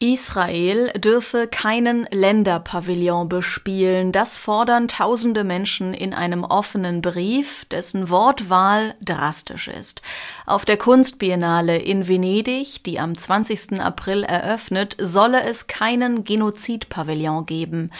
Israel dürfe keinen Länderpavillon bespielen. Das fordern tausende Menschen in einem offenen Brief, dessen Wortwahl drastisch ist. Auf der Kunstbiennale in Venedig, die am 20. April eröffnet, solle es keinen Genozidpavillon geben.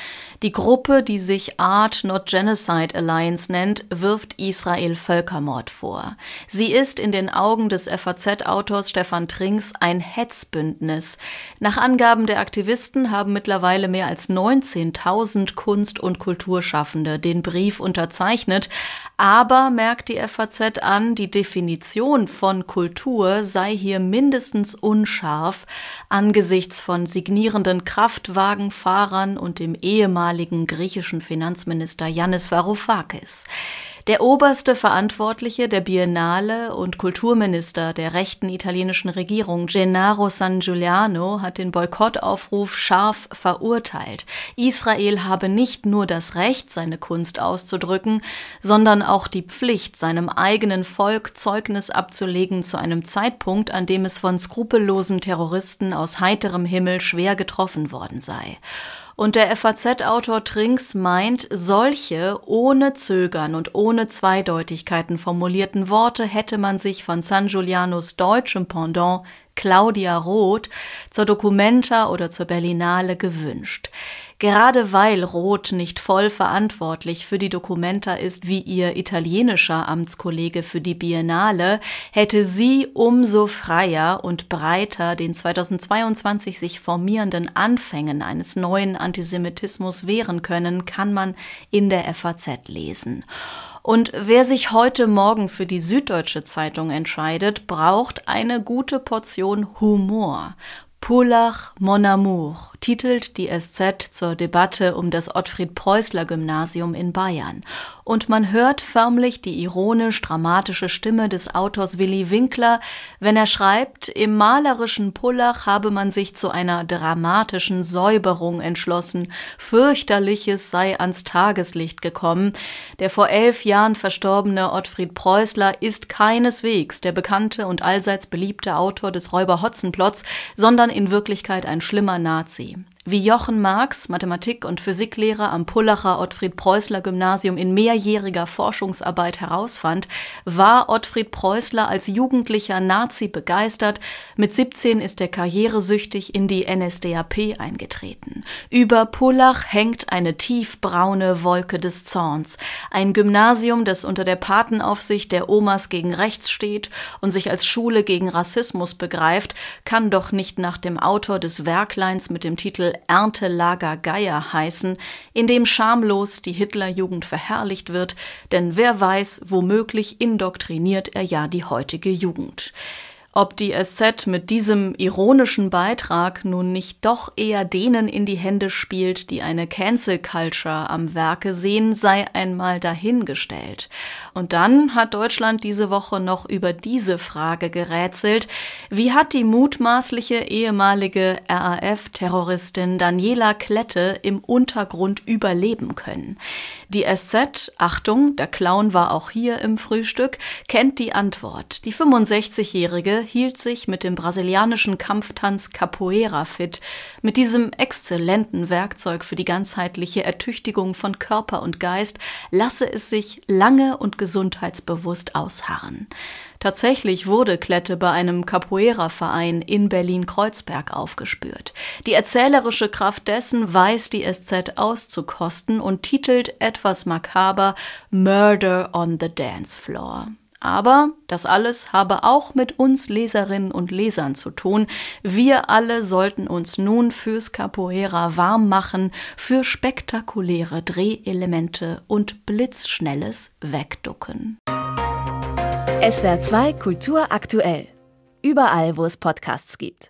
Die Gruppe, die sich Art Not Genocide Alliance nennt, wirft Israel Völkermord vor. Sie ist in den Augen des FAZ-Autors Stefan Trinks ein Hetzbündnis. Nach Angaben der Aktivisten haben mittlerweile mehr als 19.000 Kunst- und Kulturschaffende den Brief unterzeichnet. Aber merkt die FAZ an, die Definition von Kultur sei hier mindestens unscharf angesichts von signierenden Kraftwagenfahrern und dem ehemaligen griechischen Finanzminister Yannis Varoufakis. Der oberste Verantwortliche der Biennale und Kulturminister der rechten italienischen Regierung, Gennaro San Giuliano, hat den Boykottaufruf scharf verurteilt. Israel habe nicht nur das Recht, seine Kunst auszudrücken, sondern auch die Pflicht, seinem eigenen Volk Zeugnis abzulegen zu einem Zeitpunkt, an dem es von skrupellosen Terroristen aus heiterem Himmel schwer getroffen worden sei. Und der FAZ-Autor Trinks meint, solche ohne Zögern und ohne Zweideutigkeiten formulierten Worte hätte man sich von San Giulianos deutschem Pendant Claudia Roth zur Documenta oder zur Berlinale gewünscht. Gerade weil Roth nicht voll verantwortlich für die Documenta ist wie ihr italienischer Amtskollege für die Biennale, hätte sie umso freier und breiter den 2022 sich formierenden Anfängen eines neuen Antisemitismus wehren können, kann man in der FAZ lesen. Und wer sich heute Morgen für die Süddeutsche Zeitung entscheidet, braucht eine gute Portion Humor. Pullach Mon Amour titelt die SZ zur Debatte um das Ottfried-Preußler-Gymnasium in Bayern. Und man hört förmlich die ironisch-dramatische Stimme des Autors Willi Winkler, wenn er schreibt, im malerischen Pullach habe man sich zu einer dramatischen Säuberung entschlossen. Fürchterliches sei ans Tageslicht gekommen. Der vor elf Jahren verstorbene Ottfried Preußler ist keineswegs der bekannte und allseits beliebte Autor des Räuber Hotzenplotz, sondern in Wirklichkeit ein schlimmer Nazi. Wie Jochen Marx, Mathematik- und Physiklehrer am Pullacher Ottfried Preußler Gymnasium in mehrjähriger Forschungsarbeit herausfand, war Ottfried Preußler als Jugendlicher Nazi begeistert. Mit 17 ist er karrieresüchtig in die NSDAP eingetreten. Über Pullach hängt eine tiefbraune Wolke des Zorns. Ein Gymnasium, das unter der Patenaufsicht der Omas gegen rechts steht und sich als Schule gegen Rassismus begreift, kann doch nicht nach dem Autor des Werkleins mit dem Titel Erntelager Geier heißen, in dem schamlos die Hitlerjugend verherrlicht wird, denn wer weiß, womöglich indoktriniert er ja die heutige Jugend. Ob die SZ mit diesem ironischen Beitrag nun nicht doch eher denen in die Hände spielt, die eine Cancel Culture am Werke sehen, sei einmal dahingestellt. Und dann hat Deutschland diese Woche noch über diese Frage gerätselt. Wie hat die mutmaßliche ehemalige RAF-Terroristin Daniela Klette im Untergrund überleben können? Die SZ, Achtung, der Clown war auch hier im Frühstück, kennt die Antwort. Die 65-Jährige hielt sich mit dem brasilianischen Kampftanz Capoeira fit. Mit diesem exzellenten Werkzeug für die ganzheitliche Ertüchtigung von Körper und Geist lasse es sich lange und gesundheitsbewusst ausharren. Tatsächlich wurde Klette bei einem Capoeira-Verein in Berlin-Kreuzberg aufgespürt. Die erzählerische Kraft dessen weiß die SZ auszukosten und titelt etwas makaber Murder on the Dance Floor. Aber das alles habe auch mit uns Leserinnen und Lesern zu tun. Wir alle sollten uns nun fürs Capoeira warm machen, für spektakuläre Drehelemente und blitzschnelles Wegducken. SWR 2 Kultur aktuell. Überall, wo es Podcasts gibt.